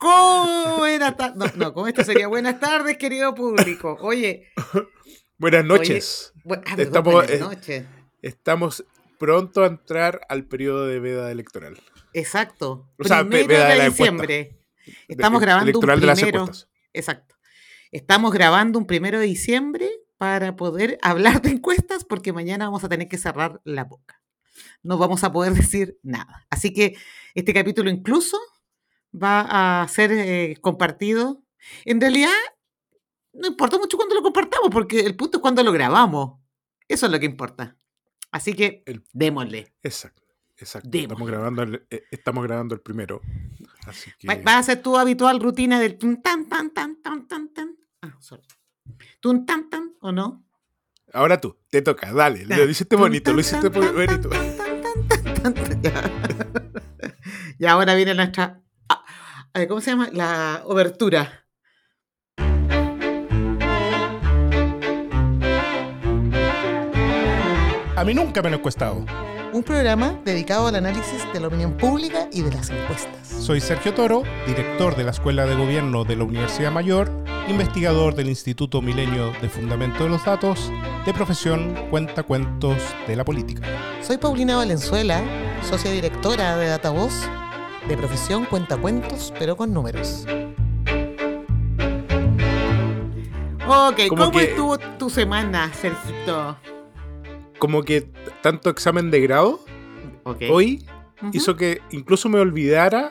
Buenas tardes. No, no, con esto sería buenas tardes, querido público. Oye. Buenas noches. Oye, ah, Estamos, buenas eh, noches. Estamos pronto a entrar al periodo de veda electoral. Exacto. O sea, primero veda de de diciembre. Estamos De- grabando un de primero. encuestas. Exacto. Estamos grabando un primero de diciembre para poder hablar de encuestas porque mañana vamos a tener que cerrar la boca. No vamos a poder decir nada. Así que este capítulo incluso va a ser eh, compartido. En realidad, no importa mucho cuando lo compartamos porque el punto es cuando lo grabamos. Eso es lo que importa. Así que El- démosle. Exacto. Exacto. Démosle. Estamos grabando, el, eh, estamos grabando el primero. Así que. Va- ¿Vas a hacer tu habitual rutina del tun tan tan tan tan tan tan? Ah, sorry. Tun tan tan, ¿o no? Ahora tú, te toca, dale. Lo hiciste bonito, lo hiciste bonito. Y ahora viene nuestra. Eh, ¿Cómo se llama? La obertura. A mí nunca me lo he encuestado. Un programa dedicado al análisis de la opinión pública y de las encuestas. Soy Sergio Toro, director de la Escuela de Gobierno de la Universidad Mayor, investigador del Instituto Milenio de Fundamento de los Datos, de profesión cuentacuentos de la política. Soy Paulina Valenzuela, socia directora de Datavoz, de profesión cuentacuentos, pero con números. Ok, Como ¿cómo que- estuvo tu semana, Sergito? Como que tanto examen de grado Ok. hoy hizo que incluso me olvidara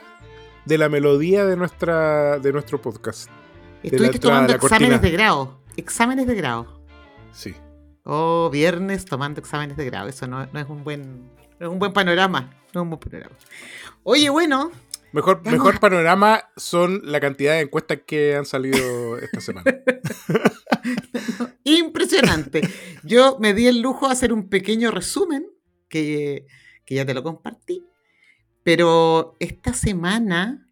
de la melodía de nuestra de nuestro podcast. la Estuviste entrada, tomando la exámenes cortina. de grado. Exámenes de grado. Sí. Oh, viernes tomando exámenes de grado. Eso no, no es un buen, no es un buen panorama. No es un buen panorama. Oye, bueno, Mejor, Vamos mejor panorama son la cantidad de encuestas que han salido esta semana. impresionante. Yo me di el lujo de hacer un pequeño resumen que, que ya te lo compartí. Pero esta semana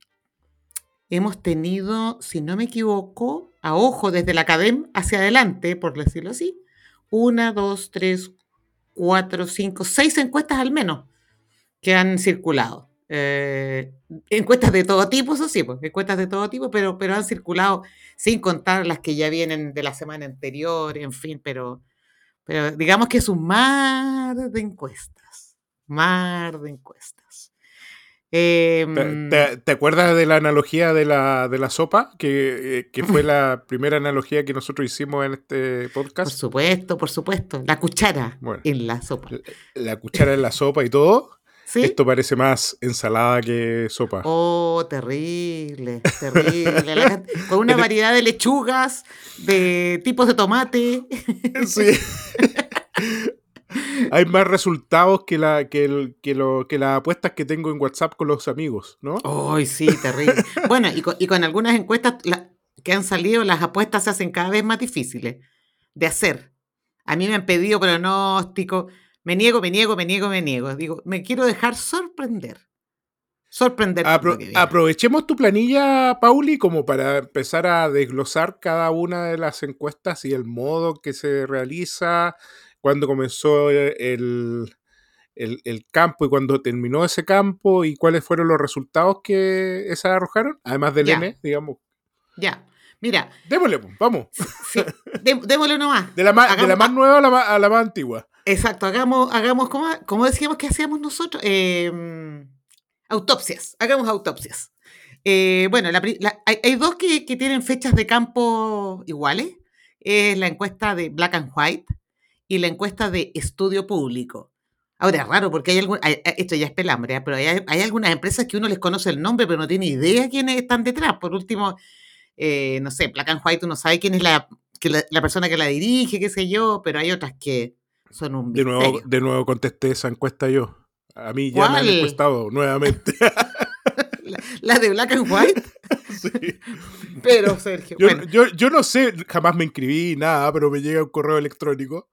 hemos tenido, si no me equivoco, a ojo desde la academia hacia adelante, por decirlo así, una, dos, tres, cuatro, cinco, seis encuestas al menos que han circulado. Eh, encuestas de todo tipo, eso sí, pues, encuestas de todo tipo, pero, pero han circulado sin contar las que ya vienen de la semana anterior, en fin, pero, pero digamos que es un mar de encuestas, mar de encuestas. ¿Te, Em, te- te acuerdas de la analogía de la, de la sopa? Que, eh, que fue la primera analogía que nosotros hicimos en este por podcast. supuesto, por supuesto, la cuchara Bueno. en la sopa. La cuchara en la sopa y todo. ¿Sí? Esto parece más ensalada que sopa. Oh, terrible, terrible. La con una variedad de lechugas, de tipos de tomate. Sí. Hay más resultados que, la, que, el- que, lo- que las apuestas que tengo en WhatsApp con los amigos, ¿no? Ay, sí, terrible. Bueno, y con, y con algunas encuestas la- que han salido, las apuestas se hacen cada vez más difíciles de hacer. A mí me han pedido pronóstico. Me niego, me niego, me niego, me niego. Digo, me quiero dejar sorprender. Sorprender. Apro- aprovechemos tu planilla, Pauli, como para empezar a desglosar cada una de las encuestas y el modo que se realiza, cuándo comenzó el, el- el campo y cuándo terminó ese campo y cuáles fueron los resultados que esas arrojaron, además del Ya. N, digamos. Ya. Mira, Démosle, pues, vamos. sí, dé- démosle nomás. De la, más, de la más nueva a la más, a la más antigua. Exacto, hagamos, hagamos como, como decíamos que hacíamos nosotros, eh, autopsias, hagamos autopsias. Eh, bueno, la la- hay, dos que, que tienen fechas de campo iguales, es la encuesta de Black and White y la encuesta de Estudio Público. Ahora es raro porque hay algún, esto ya es pelambre, ¿eh? pero hay, hay algunas empresas que uno les conoce el nombre pero no tiene idea quiénes están detrás. Por último, eh, no sé, Black and White uno sabe quién es la, que la persona que la dirige, qué sé yo, pero hay otras que son un De nuevo, de nuevo contesté esa encuesta yo. A mí ya me han ¿Cuál? encuestado nuevamente. La, la de Black and White, Sí. pero Sergio. Yo, bueno, yo, yo no sé, jamás me inscribí, nada, pero me llega un correo electrónico.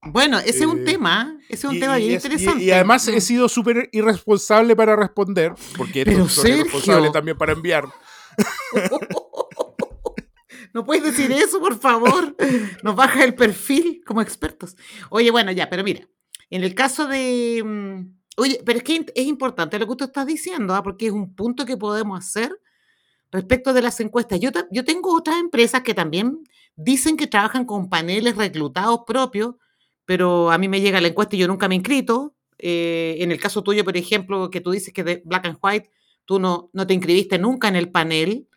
bueno, ese es un eh, tema, ese es un Y- tema y bien es- interesante. Y, además he Mm. sido súper irresponsable para responder, porque Pero, irresponsables Sergio. también para enviar. No puedes decir eso, por favor. Nos baja el perfil como expertos. Oye, bueno, ya, pero mira, en el caso de... mm, Oye, pero es que es importante lo que tú estás diciendo, ¿ah? porque es un punto que podemos hacer respecto de las encuestas. Yo, yo tengo otras empresas que también dicen que trabajan con paneles reclutados propios, pero a mí me llega la encuesta y yo nunca me he inscrito. Eh, en el caso tuyo, por ejemplo, que tú dices que de Black and White, tú no, no te inscribiste nunca en el panel,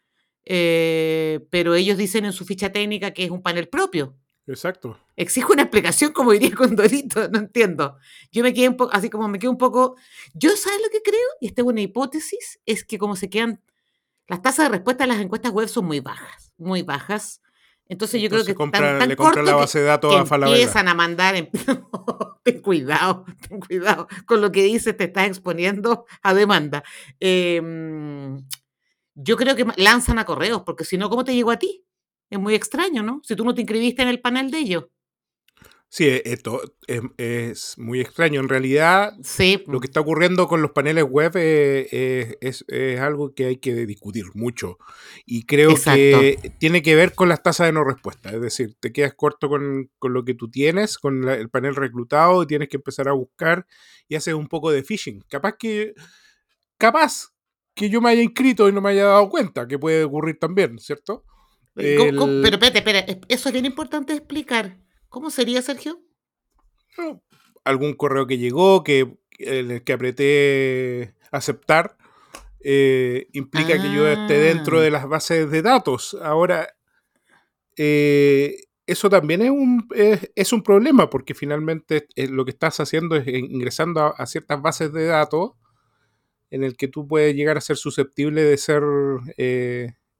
eh, pero ellos dicen en su ficha técnica que es un panel propio. Exacto. Exijo una explicación, como diría Condorito, no entiendo. Yo me quedé un poco, así como me quedo un poco. Yo, ¿sabes lo que creo? Y esta es una hipótesis, es que como se quedan. Las tasas de respuesta a las encuestas web son muy bajas, muy bajas. Entonces, yo creo que tan, le compran la base de datos a Falabella. empiezan a mandar. En... ten cuidado, ten cuidado con lo que dices, te estás exponiendo a demanda. Em, yo creo que lanzan a correos, porque si no, ¿cómo te llegó a ti? Es muy extraño, ¿no? Si tú no te inscribiste en el panel de ellos. Sí, e, esto es, muy extraño. En realidad, lo que está ocurriendo con los paneles web eh, es, algo que hay que discutir mucho. Y creo que tiene que ver con las tasas de no respuesta. Es decir, te quedas corto con, lo que tú tienes, con el panel reclutado, y tienes que empezar a buscar y haces un poco de phishing. Capaz que. Capaz que yo me haya inscrito y no me haya dado cuenta, que puede ocurrir también, ¿cierto? Pero espérate, espérate, eso es bien importante explicar. ¿Cómo sería, Sergio? Algún correo que llegó, que, el que apreté aceptar, eh, implica que yo esté dentro de ah. las bases de datos. Ahora, eh, eso también es un, es, un problema, porque finalmente eh, lo que estás haciendo es ingresando a, ciertas bases de datos en el que tú puedes llegar a ser susceptible de ser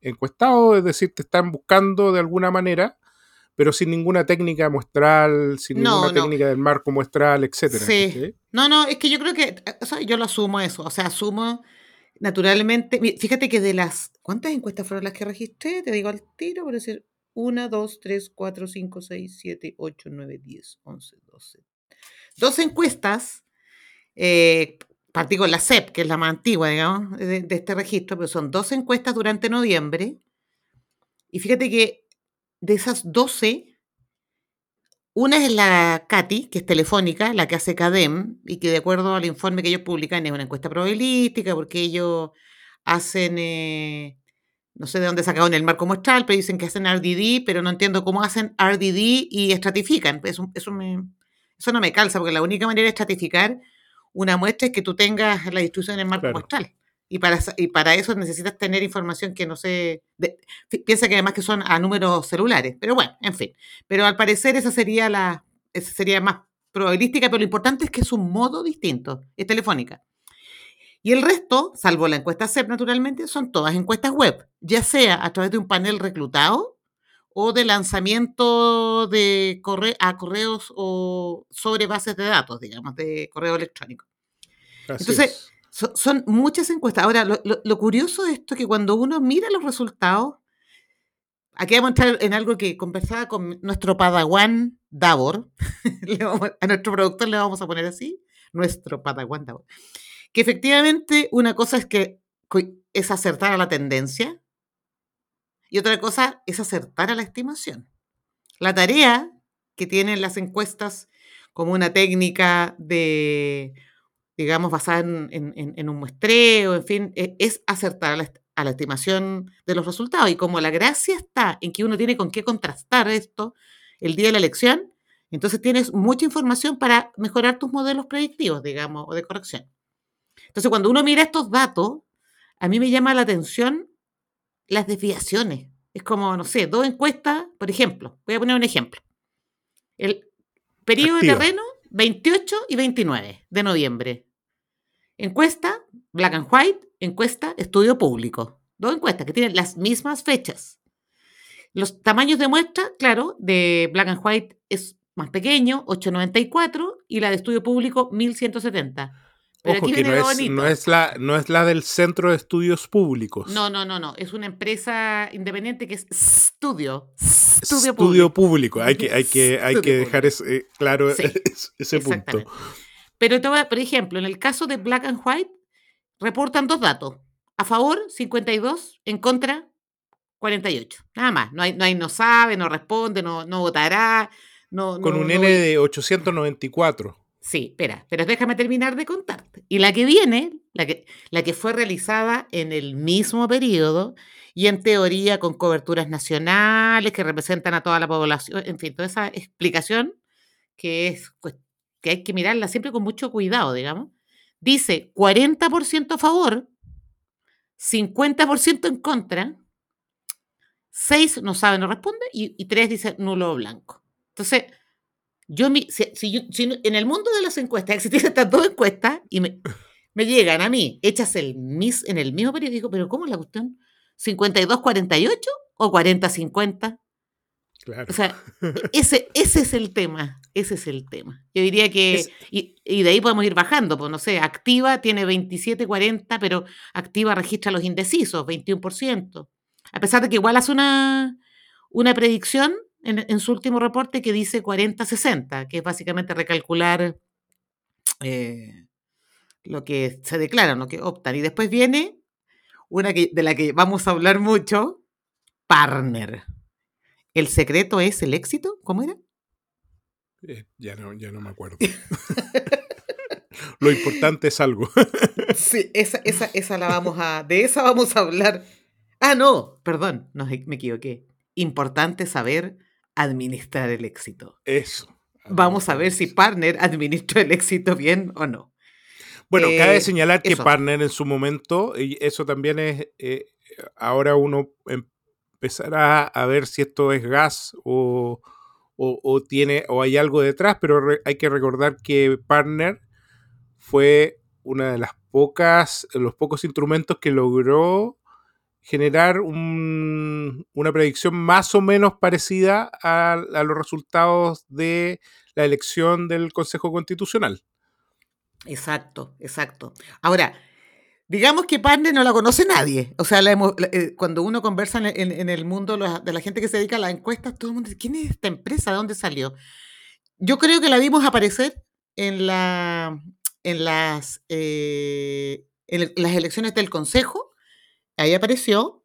encuestado, es decir, te están buscando de alguna manera, pero sin ninguna técnica muestral, sin ninguna técnica del marco muestral, etcétera. Sí. No, no, es que yo creo que, o sea, yo lo asumo eso, o sea, asumo naturalmente, fíjate que de las, ¿cuántas encuestas fueron las que registré? Te digo al tiro, por decir, 1, 2, 3, 4, 5, 6, 7, 8, 9, 10, 11, 12. Dos encuestas eh, partí con la CEP, que es la más antigua, digamos, de, este registro, pero son 12 encuestas durante noviembre. Y fíjate que de esas 12, una es la CATI, que es telefónica, la que hace CADEM, y que de acuerdo al informe que ellos publican es una encuesta probabilística, porque ellos hacen, eh, no sé de dónde sacaron el marco muestral, pero dicen que hacen RDD, pero no entiendo cómo hacen RDD y estratifican. Eso, eso, eso no me calza, porque la única manera de estratificar una muestra es que tú tengas la distribución en el marco muestral. Y para, y para eso necesitas tener información que no sé. piensa que además que son a números celulares. Pero bueno, en fin. Pero al parecer esa sería la. Esa sería más probabilística, pero lo importante es que es un modo distinto. Es telefónica. Y el resto, salvo la encuesta CEP naturalmente, son todas encuestas web, ya sea a través de un panel reclutado o de lanzamiento de corre a correos o sobre bases de datos, digamos, de correo electrónico. Entonces, son muchas encuestas. Ahora, lo, curioso de esto es que cuando uno mira los resultados, aquí vamos a entrar en algo que conversaba con nuestro padawan Davor, a nuestro productor le vamos a poner así, nuestro padawan Davor, que efectivamente una cosa es que es acertar a la tendencia, y otra cosa es acertar a la estimación. La tarea que tienen las encuestas como una técnica de, digamos, basada en, un muestreo, en fin, e, es acertar a la, estimación de los resultados. Y como la gracia está en que uno tiene con qué contrastar esto el día de la elección, entonces tienes mucha información para mejorar tus modelos predictivos, digamos, o de corrección. Entonces, cuando uno mira estos datos, a mí me llama la atención las desviaciones. Es como, no sé, dos encuestas, por ejemplo. Voy a poner un ejemplo. El periodo de terreno, 28 y 29 de noviembre. Encuesta, Black and White, encuesta, estudio público. Dos encuestas que tienen las mismas fechas. Los tamaños de muestra, claro, de Black and White es más pequeño, 894, y la de estudio público, 1170. Ojo, que no es, la, no es la del Centro de Estudios Públicos. No, no, no, no. Es una empresa independiente que es Estudio. Estudio, público. Hay que, hay que, hay que dejar ese, claro ese punto. Pero, por ejemplo, en el caso de Black and White, reportan dos datos. A favor, 52. En contra, 48. Nada más. No hay, no, hay, no sabe, no responde, no, no votará. No, Con un N de 894. Sí, espera, pero déjame terminar de contarte. Y la que viene, la que, la que fue realizada en el mismo periodo y en teoría con coberturas nacionales que representan a toda la población, en fin, toda esa explicación que es que hay que mirarla siempre con mucho cuidado, digamos. Dice 40% a favor, 50% en contra, 6 no sabe, no responde y, y 3 dice nulo o blanco. Entonces, yo, si, en el mundo de las encuestas existen estas dos encuestas y me, me llegan a mí, hechas el mis, en el mismo periódico, pero ¿cómo es la cuestión? ¿52-48 o 40-50? Claro. O sea, ese, ese es el tema, ese es el tema. Yo diría que, y, y, de ahí podemos ir bajando, pues no sé, Activa tiene 27-40, pero Activa registra los indecisos, 21%. A pesar de que igual hace una, una predicción en, su último reporte que dice 40-60, que es básicamente recalcular eh, lo que se declara, lo que optan. Y después viene una que, de la que vamos a hablar mucho, partner. ¿El secreto es el éxito? ¿Cómo era? Eh, ya, no, ya no me acuerdo. Lo importante es algo. sí, esa, esa, esa la vamos a. De esa vamos a hablar. Ah, no, perdón, no, me equivoqué. Importante saber administrar el éxito. Eso. Vamos a ver si Partner administra el éxito bien o no. Bueno, cabe eh, señalar que Partner en su momento, y eso también es, eh, ahora uno empezará a ver si esto es gas o, tiene, o hay algo detrás, pero hay que recordar que Partner fue una de las pocas, los pocos instrumentos que logró generar una predicción más o menos parecida a, los resultados de la elección del Consejo Constitucional. Exacto, exacto. Ahora, digamos que Partner no la conoce nadie. O sea, eh, cuando uno conversa en, el mundo de la gente que se dedica a las encuestas, todo el mundo dice, ¿quién es esta empresa? ¿De dónde salió? Yo creo que la vimos aparecer en, la, en, las, eh, en las elecciones del Consejo ahí apareció.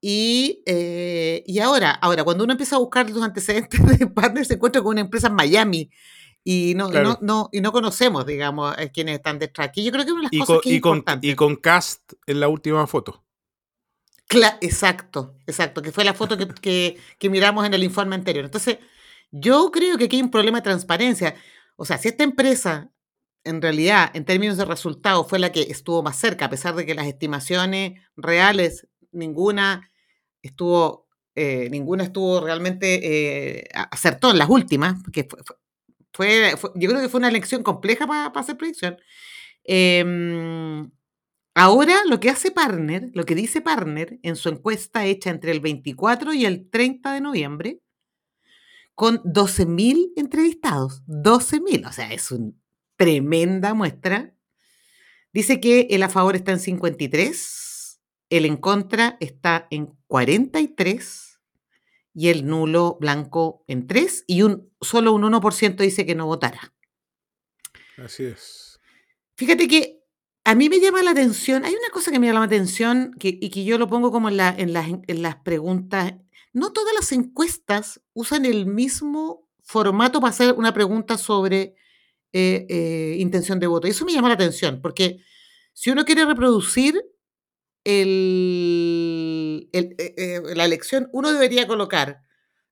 Y, eh, y ahora, ahora, cuando uno empieza a buscar los antecedentes de Partner, se encuentra con una empresa en Miami. Y no, no, no, y no conocemos, digamos, quiénes están detrás. Aquí yo creo que una de las cosas que es y con, y con Cast en la última foto. exacto, exacto, que fue la foto que, que, miramos en el informe anterior. Entonces, yo creo que aquí hay un problema de transparencia. O sea, si esta empresa en realidad, en términos de resultados, fue la que estuvo más cerca, a pesar de que las estimaciones reales, ninguna estuvo, eh, ninguna estuvo realmente eh, acertó en las últimas, porque fue, yo creo que fue una elección compleja para hacer predicción. Em, ahora, lo que hace Partner, lo que dice Partner en su encuesta hecha entre el 24 y el 30 de noviembre, con 12.000 entrevistados, 12.000, o sea, es un tremenda muestra. Dice que el a favor está en 53, el en contra está en 43 y el nulo blanco en 3 y un, solo un 1% dice que no votará. Así es. Fíjate que a mí me llama la atención, hay una cosa que me llama la atención que, y que yo lo pongo como en, la, en, las, en las preguntas. No todas las encuestas usan el mismo formato para hacer una pregunta sobre eh, eh, intención de voto. Y eso me llama la atención, porque si uno quiere reproducir el, eh, la elección, uno debería colocar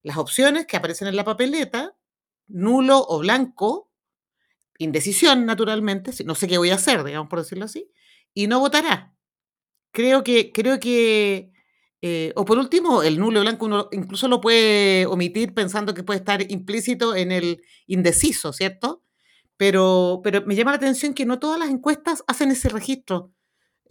las opciones que aparecen en la papeleta, nulo o blanco, indecisión naturalmente, no sé qué voy a hacer, digamos por decirlo así, y no votará. Creo que, creo que o por último, el nulo o blanco uno incluso lo puede omitir pensando que puede estar implícito en el indeciso, ¿cierto? Pero, pero me llama la atención que no todas las encuestas hacen ese registro.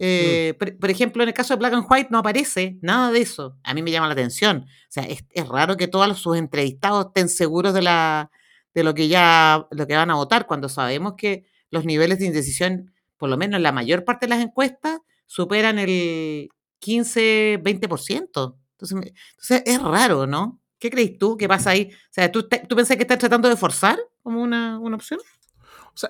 Mm. Eh, por, ejemplo, en el caso de Black and White no aparece nada de eso. A mí me llama la atención. O sea, es, raro que todos sus entrevistados estén seguros de, la, de lo, que ya, lo que van a votar, cuando sabemos que los niveles de indecisión, por lo menos en la mayor parte de las encuestas, superan el 15-20%. Entonces, entonces, es raro, ¿no? ¿Qué crees tú? ¿Qué pasa ahí? O sea, ¿tú, tú pensás que estás tratando de forzar como una, una opción?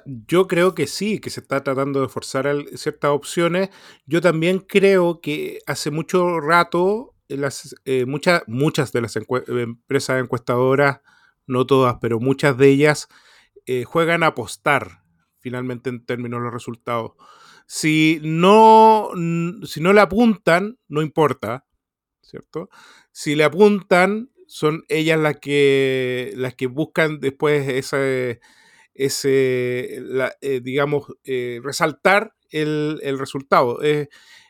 Yo creo que sí, que se está tratando de forzar ciertas opciones. Yo también creo que hace mucho rato las, eh, muchas, muchas de las empresas encuestadoras, no todas, pero muchas de ellas eh, juegan a apostar finalmente en términos de los resultados. Si no, si no le apuntan, no importa, ¿cierto? Si le apuntan, son ellas las que, las que buscan después ese, ese eh, digamos, eh, resaltar el, resultado. Eh,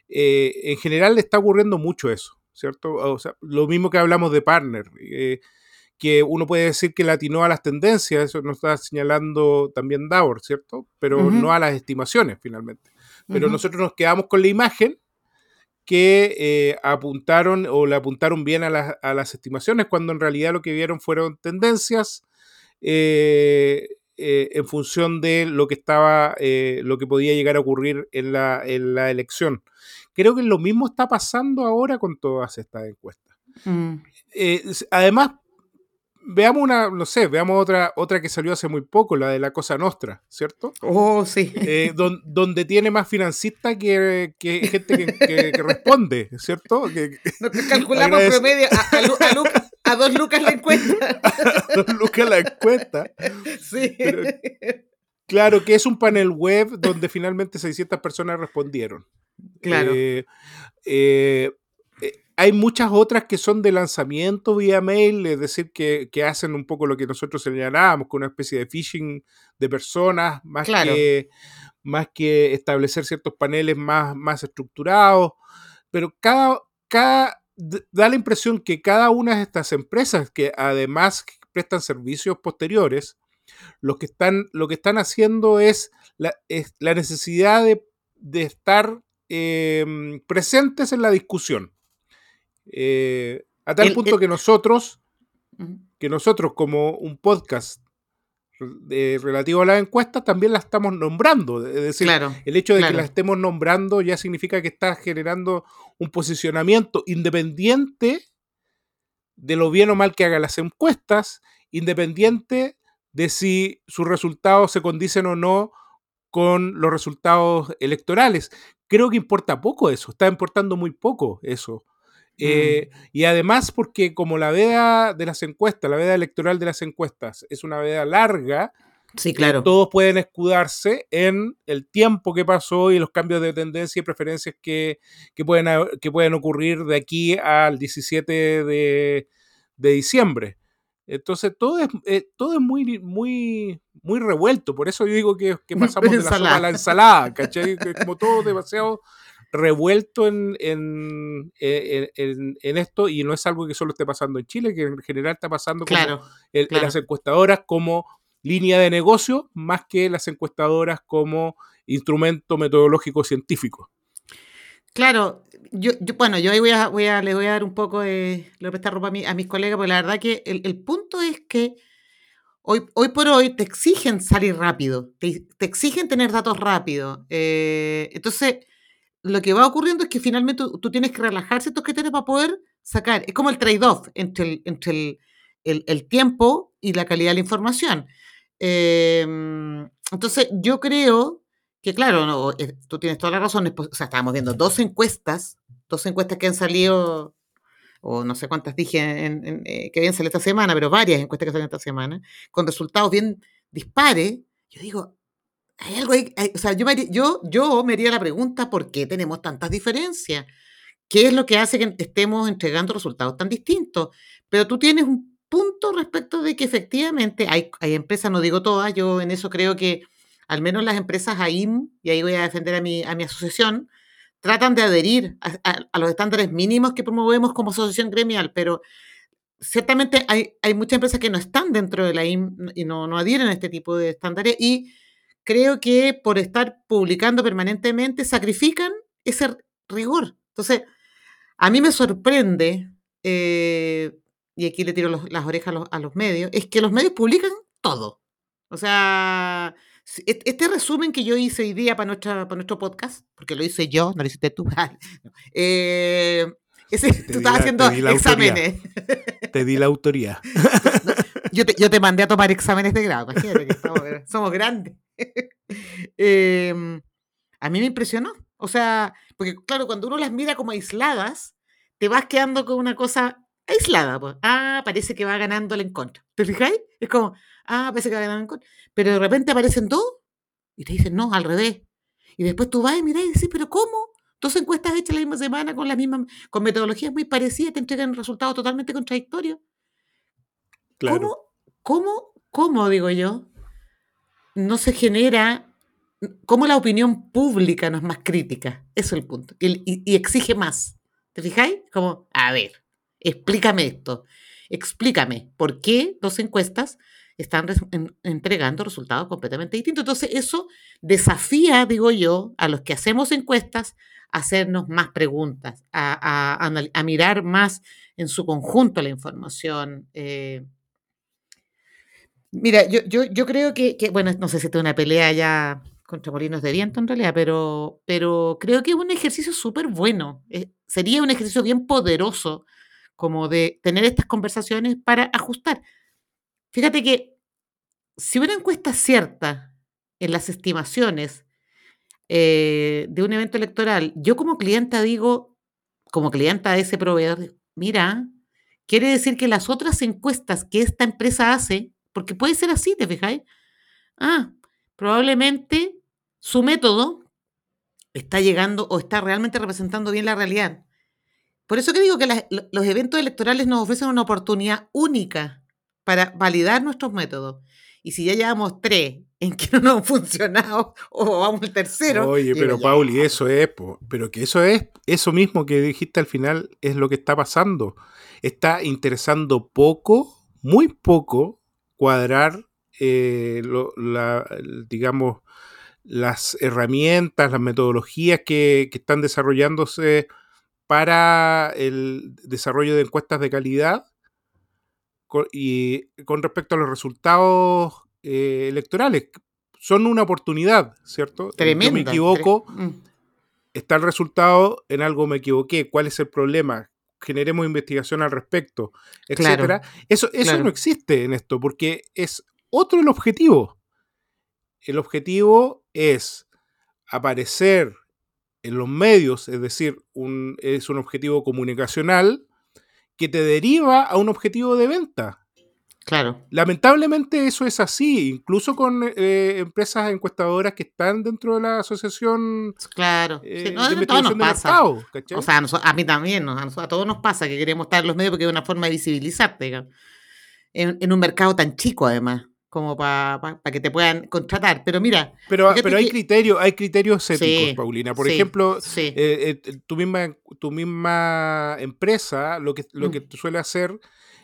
en general le está ocurriendo mucho eso, ¿cierto? O sea, lo mismo que hablamos de partner, que uno puede decir que latinó a las tendencias, eso nos está señalando también Dower, ¿cierto? Pero no a las estimaciones finalmente. Pero nosotros nos quedamos con la imagen que eh, apuntaron o le apuntaron bien a, las estimaciones, cuando en realidad lo que vieron fueron tendencias eh, eh, en función de lo que estaba, lo que podía llegar a ocurrir en la, elección. Creo que lo mismo está pasando ahora con todas estas encuestas. Mm. además, veamos una, no sé, veamos otra, otra que salió hace muy poco, la de la Cosa Nostra, ¿cierto? Oh, sí. Eh, donde tiene más financista que, gente que, responde, ¿cierto? Que, calculamos promedio a, dos lucas la encuesta. a dos lucas la encuesta. Sí. claro, que es un panel web donde finalmente 600 personas respondieron. Claro. eh, eh hay muchas otras que son de lanzamiento vía mail, es decir, que, hacen un poco lo que nosotros señalábamos, con una especie de phishing de personas, más, que, más que establecer ciertos paneles más, más estructurados. Pero cada, cada, da la impresión que cada una de estas empresas, que además prestan servicios posteriores, lo que están, lo que están haciendo es la, la necesidad de, estar em, presentes en la discusión. Eh, a tal punto que nosotros, que nosotros como un podcast relativo a la encuesta también la estamos nombrando. Es decir, el hecho de que la estemos nombrando ya significa que está generando un posicionamiento independiente de lo bien o mal que hagan las encuestas, independiente de si sus resultados se condicen o no con los resultados electorales. Creo que importa poco eso, está importando muy poco eso. Mm. Eh, y además porque como la veda de las encuestas, la veda electoral de las encuestas es una veda larga, sí, claro. todos pueden escudarse en el tiempo que pasó y los cambios de tendencia y preferencias que, pueden, que pueden ocurrir de aquí al 17 de, diciembre. Entonces todo es, eh, todo es muy, muy, muy revuelto. Por eso yo digo que, pasamos de la sopa a la ensalada, ¿cachai? como todo demasiado revuelto en, en, esto y no es algo que solo esté pasando en Chile, que en general está pasando como en las encuestadoras como línea de negocio más que las encuestadoras como instrumento metodológico científico. Claro, yo, bueno, yo ahí voy a, voy a, les voy a dar un poco de, le voy a ropa a, a, mis colegas, porque la verdad que el, punto es que hoy, hoy por hoy te exigen salir rápido, te, exigen tener datos rápido. Eh, entonces, lo que va ocurriendo es que finalmente tú, tienes que relajar ciertos criterios para poder sacar. Es como el trade-off entre, el, entre el, tiempo y la calidad de la información. Em, entonces, yo creo que, claro, no, eh, tú tienes toda la razón. O sea, estábamos viendo dos encuestas, dos encuestas que han salido, o no sé cuántas dije eh, que habían salido esta semana, pero varias encuestas que salen esta semana, con resultados bien dispares. Yo digo, hay algo ahí, o sea, yo me, yo, yo me haría la pregunta, ¿por qué tenemos tantas diferencias? ¿Qué es lo que hace que estemos entregando resultados tan distintos? Pero tú tienes un punto respecto de que efectivamente hay, hay empresas, no digo todas, yo en eso creo que al menos las empresas AIM, y ahí voy a defender a mi, a mi asociación, tratan de adherir a, los estándares mínimos que promovemos como asociación gremial, pero ciertamente hay, hay muchas empresas que no están dentro de la AIM y no, no adhieren a este tipo de estándares y creo que por estar publicando permanentemente sacrifican ese rigor. Entonces, a mí me sorprende, eh, y aquí le tiro las orejas a los, medios, es que los medios publican todo. O sea, este resumen que yo hice hoy día para, nuestra, para nuestro podcast, porque lo hice yo, no lo hiciste tú, eh, tú estabas haciendo exámenes. Te di la autoría. yo, te, yo te mandé a tomar exámenes de grado, imagínate que somos grandes. Em, a mí me impresionó. O sea, porque claro, cuando uno las mira como aisladas, te vas quedando con una cosa aislada. Pues. Ah, parece que va ganando el en contra. ¿Te fijáis? Es como, ah, parece que va ganando en contra. Pero de repente aparecen dos y te dicen, no, al revés. Y después tú vas y miras y dices, pero ¿cómo? Dos encuestas hechas la misma semana con las mismas, con metodologías muy parecidas, te entregan resultados totalmente contradictorios. Claro. ¿Cómo, cómo, cómo, digo yo, no se genera, cómo la opinión pública no es más crítica? Eso es el punto. Y, exige más. ¿Te fijáis? Como, a ver, explícame esto. Explícame por qué dos encuestas están entregando resultados completamente distintos. Entonces, eso desafía, digo yo, a los que hacemos encuestas a hacernos más preguntas, a mirar más en su conjunto la información. eh. Mira, yo, yo, yo creo que, que, bueno, no sé si es una pelea ya contra molinos de viento en realidad, pero, pero creo que es un ejercicio súper bueno. sería un ejercicio bien poderoso como de tener estas conversaciones para ajustar. Fíjate que si una encuesta cierta en las estimaciones eh, de un evento electoral, yo como clienta digo, como clienta de ese proveedor, mira, quiere decir que las otras encuestas que esta empresa hace, porque puede ser así, ¿te fijáis? Ah, probablemente su método está llegando o está realmente representando bien la realidad. Por eso que digo que las- los eventos electorales nos ofrecen una oportunidad única para validar nuestros métodos. Y si ya llevamos tres en que no nos han funcionado o vamos al tercero. Oye, pero ya, Pauli, eso es, po, pero que eso es, eso mismo que dijiste al final es lo que está pasando. Está interesando poco, muy poco, cuadrar, eh, lo- la- el- digamos, las herramientas, las metodologías que, que están desarrollándose para el desarrollo de encuestas de calidad y con respecto a los resultados eh, electorales. Son una oportunidad, ¿cierto? Tremenda. Yo me equivoco, mm, está el resultado, en algo me equivoqué, cuál es el problema, generemos investigación al respecto, Claro, etcétera. Eso, eso claro. no existe en esto, porque es otro el objetivo. El objetivo es aparecer en los medios, es decir, un, es un objetivo comunicacional que te deriva a un objetivo de venta. Claro. Lamentablemente eso es así, incluso con eh, empresas encuestadoras que están dentro de la asociación Claro. eh, Sí, no, de a todos nos investigación de pasa. mercado. ¿cachai? O sea, a, noso- a mí también, a, todos nos pasa que queremos estar en los medios porque es una forma de visibilizarte, digamos. En, en un mercado tan chico, además, como para que te puedan contratar. Pero mira, pero pero hay que- criterios, hay criterios éticos, Sí, Paulina. Por sí, ejemplo, eh, eh, tu, misma, tu misma empresa lo que, lo Mm. que suele hacer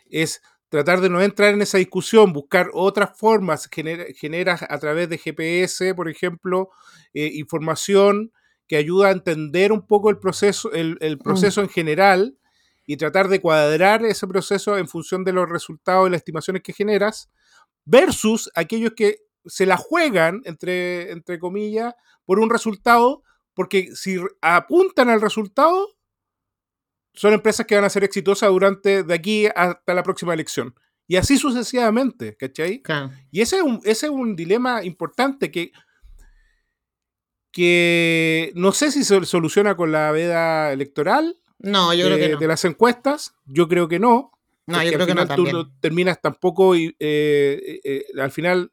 es tratar de no entrar en esa discusión, buscar otras formas, genera, generas a través de GPS, por ejemplo, eh, información que ayuda a entender un poco el proceso, el, el proceso en general y tratar de cuadrar ese proceso en función de los resultados y las estimaciones que generas, versus aquellos que se la juegan, entre, entre comillas, por un resultado, porque si apuntan al resultado, son empresas que van a ser exitosas durante de aquí hasta la próxima elección. Y así sucesivamente, ¿cachai? Claro. Y ese es un, ese es un dilema importante que, que no sé si se soluciona con la veda electoral No, yo creo eh, que no. de las encuestas. Yo creo que no. No, yo creo al que no final tú también. no terminas tampoco y eh, eh, eh, al final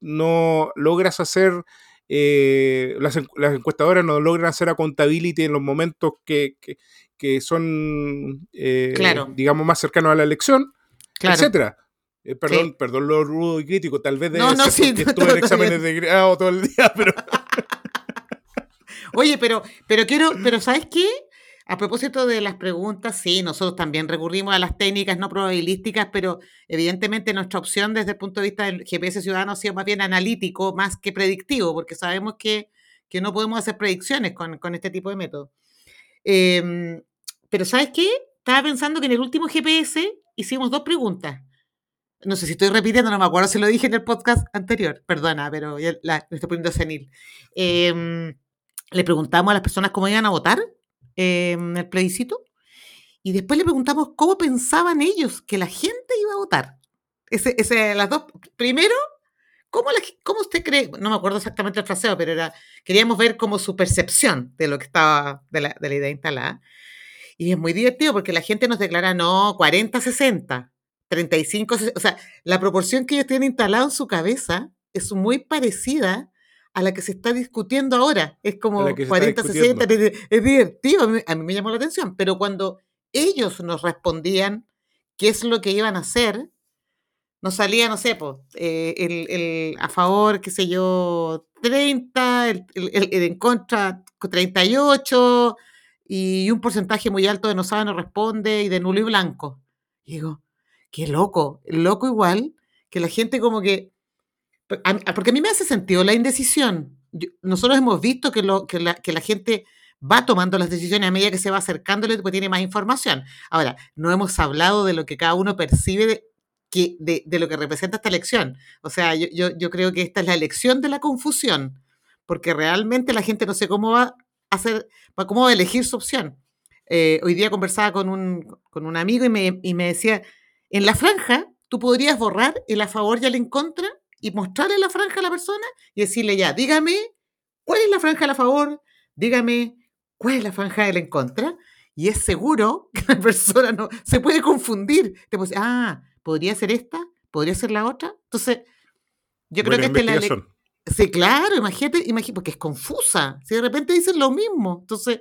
no logras hacer eh, las, las encuestadoras no logran hacer accountability en los momentos que, que- que son eh, Claro. digamos más cercanos a la elección Claro. etcétera Eh, perdón, Sí. perdón lo rudo y crítico, tal vez debe No, no, sí, no, estuve en todo exámenes de grado todo el día, pero Oye, pero, pero quiero, pero ¿sabes qué? A propósito de las preguntas, sí, nosotros también recurrimos a las técnicas no probabilísticas, pero evidentemente nuestra opción desde el punto de vista del GPS ciudadano ha sido más bien analítico, más que predictivo, porque sabemos que, que no podemos hacer predicciones con, con este tipo de método. Em, pero ¿sabes qué? Estaba pensando que en el último GPS hicimos dos preguntas. No sé si estoy repitiendo, no me acuerdo si lo dije en el podcast anterior, perdona, pero ya la, estoy poniendo senil. Em, le preguntamos a las personas cómo iban a votar eh, el plebiscito y después le preguntamos cómo pensaban ellos que la gente iba a votar. Ese, ese, las dos. Primero, ¿cómo, la ¿cómo usted cree? No me acuerdo exactamente el fraseo, pero era, queríamos ver como su percepción de lo que estaba, de la, de la idea instalada. Y es muy divertido porque la gente nos declara, no, 40-60, 35, o sea, la proporción que ellos tienen instalado en su cabeza es muy parecida a la que se está discutiendo ahora. Es como la que se está 40, 60, discutiendo. es divertido, a mí, a mí me llamó la atención, pero cuando ellos nos respondían qué es lo que iban a hacer, nos salía, no sé, eh, el, el a favor, qué sé yo, 30, el, el- el- el en contra 38 y un porcentaje muy alto de no sabe, no responde y de nulo y blanco. Y digo, qué loco, loco igual que la gente como que... Porque a mí me hace sentido la indecisión. Nosotros hemos visto que, la, gente va tomando las decisiones a medida que se va acercándole porque tiene más información. Ahora, no hemos hablado de lo que cada uno percibe de, lo que representa esta elección. O sea, yo, creo que esta es la elección de la confusión, porque realmente la gente no sé cómo va a cómo va a elegir su opción. Eh, hoy día conversaba con un, amigo y me decía, en la franja tú podrías borrar el a favor y el en contra y mostrarle la franja a la persona y decirle ya, dígame cuál es la franja a favor, dígame cuál es la franja del en contra. Y es seguro que la persona no se puede confundir. Te puede decir, ah, podría ser esta, podría ser la otra. Entonces, yo creo Buena que esta es la. Sí, claro, imagínate, imagínate, porque es confusa. Si de repente dicen lo mismo. Entonces,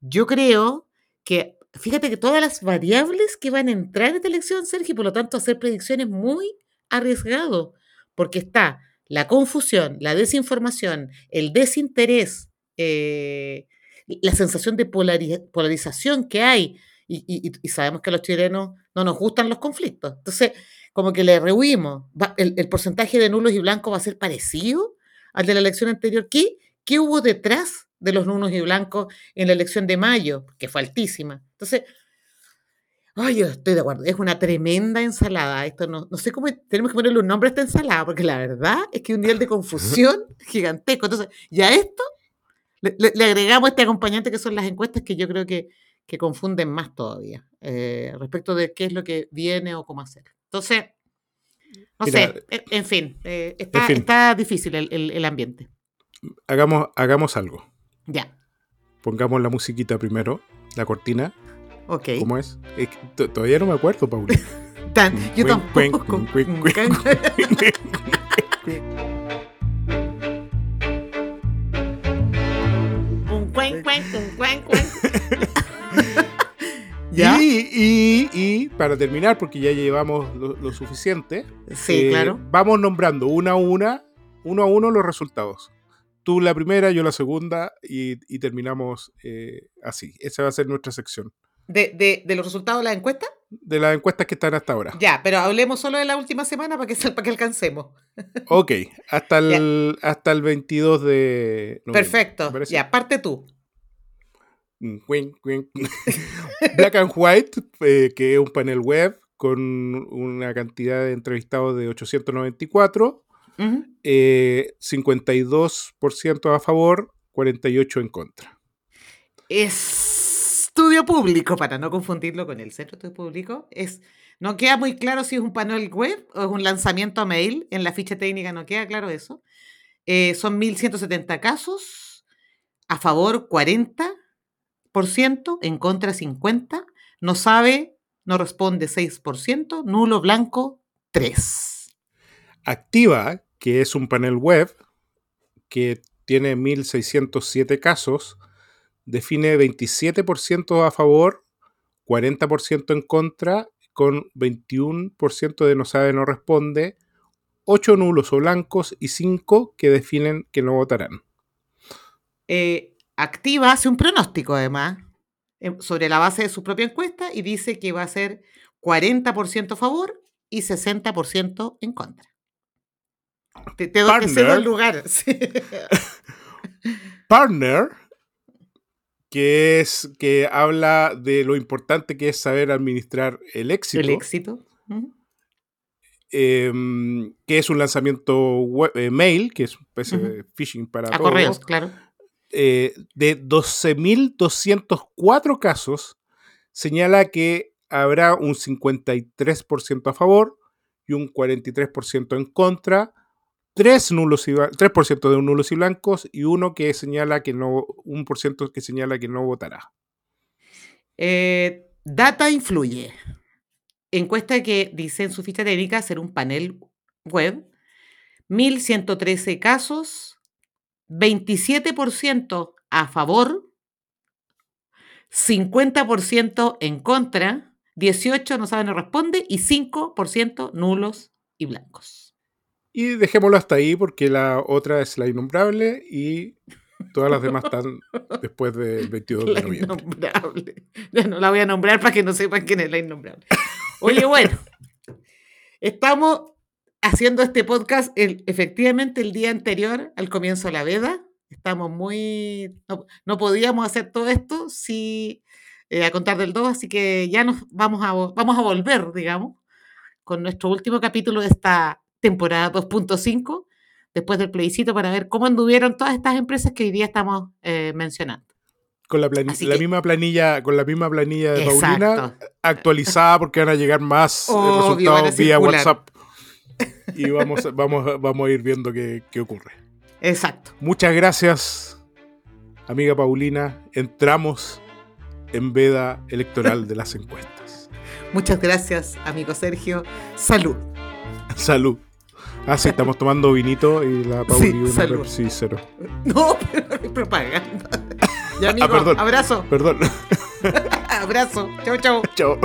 yo creo que, fíjate que todas las variables que van a entrar en esta elección, Sergio, y por lo tanto hacer predicciones muy arriesgado, porque está la confusión, la desinformación, el desinterés, eh, la sensación de polari- polarización que hay, y, sabemos que a los chilenos no nos gustan los conflictos. Entonces, como que le rehuimos. El, el porcentaje de nulos y blancos va a ser parecido al de la elección anterior. ¿Qué, qué hubo detrás de los nulos y blancos en la elección de mayo? Que fue altísima. Entonces, ay, yo estoy de acuerdo. Es una tremenda ensalada. Esto no, no sé cómo tenemos que ponerle un nombre a esta ensalada, porque la verdad es que hay un nivel de confusión gigantesco. Entonces, y a esto le, le- agregamos este acompañante que son las encuestas que yo creo que, que confunden más todavía eh, respecto de qué es lo que viene o cómo hacer. Entonces, no Mira, sé, en, en fin, eh, está, fin. está difícil el, el- el ambiente. Hagamos, hagamos algo. Ya, Pongamos la musiquita primero, la cortina. Ok. ¿Cómo es? Es que t- todavía no me acuerdo, Pauli. Tan- yo tampoco. cuin, cuin, Un cuen, cuen, un cuen, cuen. ¿Ya? Y, y- y para terminar, porque ya llevamos lo, lo suficiente, Sí, eh, claro. vamos nombrando una a una, uno a uno los resultados. Tú la primera, yo la segunda y, y terminamos eh, así. Esa va a ser nuestra sección. ¿De, de, de los resultados de la encuesta? De las encuestas que están hasta ahora. Ya, pero hablemos solo de la última semana para que, para que alcancemos. Ok, hasta el, hasta el 22 de noviembre, Perfecto. Ya, parte tú. Mm. Black and White, eh, que es un panel web con una cantidad de entrevistados de 894, Ujú. eh, 52% a favor, 48% en contra. Estudio público, para no confundirlo con el centro estudio público, es, no queda muy claro si es un panel web o es un lanzamiento a mail. En la ficha técnica no queda claro eso. Eh, son 1.170 casos, a favor 40%, en contra 50%, no sabe, no responde 6%, nulo blanco 3%. Activa, que es un panel web que tiene 1.607 casos, define 27% a favor, 40% en contra, con 21% de no sabe, no responde, 8 nulos o blancos y 5 que definen que no votarán. eh, activa, hace un pronóstico además, eh, sobre la base de su propia encuesta y dice que va a ser 40% a favor y 60% en contra. Te, te doy el lugar. sí. Partner, que es que habla de lo importante que es saber administrar el éxito. El éxito. Em, que es un lanzamiento web- eh, mail, que es una especie de phishing para A todos, correos, claro. eh, de 12.204 casos, señala que habrá un 53% a favor y un 43% en contra, 3 nulos y, blan- 3% de nulos y blancos y uno que señala que no, un por ciento que señala que no votará. Eh, data influye. Encuesta que dice en su ficha técnica ser un panel web. 1113 casos, 27% a favor, 50% en contra, 18% no saben o responde y 5% nulos y blancos. Y dejémoslo hasta ahí porque la otra es la innombrable y todas las demás están después del 22 de La noviembre. innombrable. Ya no la voy a nombrar para que no sepan quién es la innombrable. Oye, bueno, estamos haciendo este podcast el- efectivamente el día anterior al comienzo de la veda. Estamos muy... No, no podíamos hacer todo esto si, eh, a contar del 2, así que ya nos vamos a, vamos a volver, digamos, con nuestro último capítulo de esta temporada 2.5, después del plebiscito, para ver cómo anduvieron todas estas empresas que hoy día estamos eh, mencionando. Con la, plani- Así la que- misma planilla, con la misma planilla de Paulina, actualizada porque van a llegar más eh, Obvio, resultados vía. WhatsApp. Y vamos, vamos, vamos a ir viendo qué, qué ocurre. Exacto. Muchas gracias, amiga Paulina. Entramos en veda electoral de las encuestas. Muchas gracias, amigo Sergio. Salud. Salud. Ah, sí, estamos tomando vinito y la Pauli Sí, una salud. Pepsi cero. No, pero es propaganda. Ya, amigo, Ah, perdón. abrazo. Perdón. Abrazo. Chau, chau. Chao.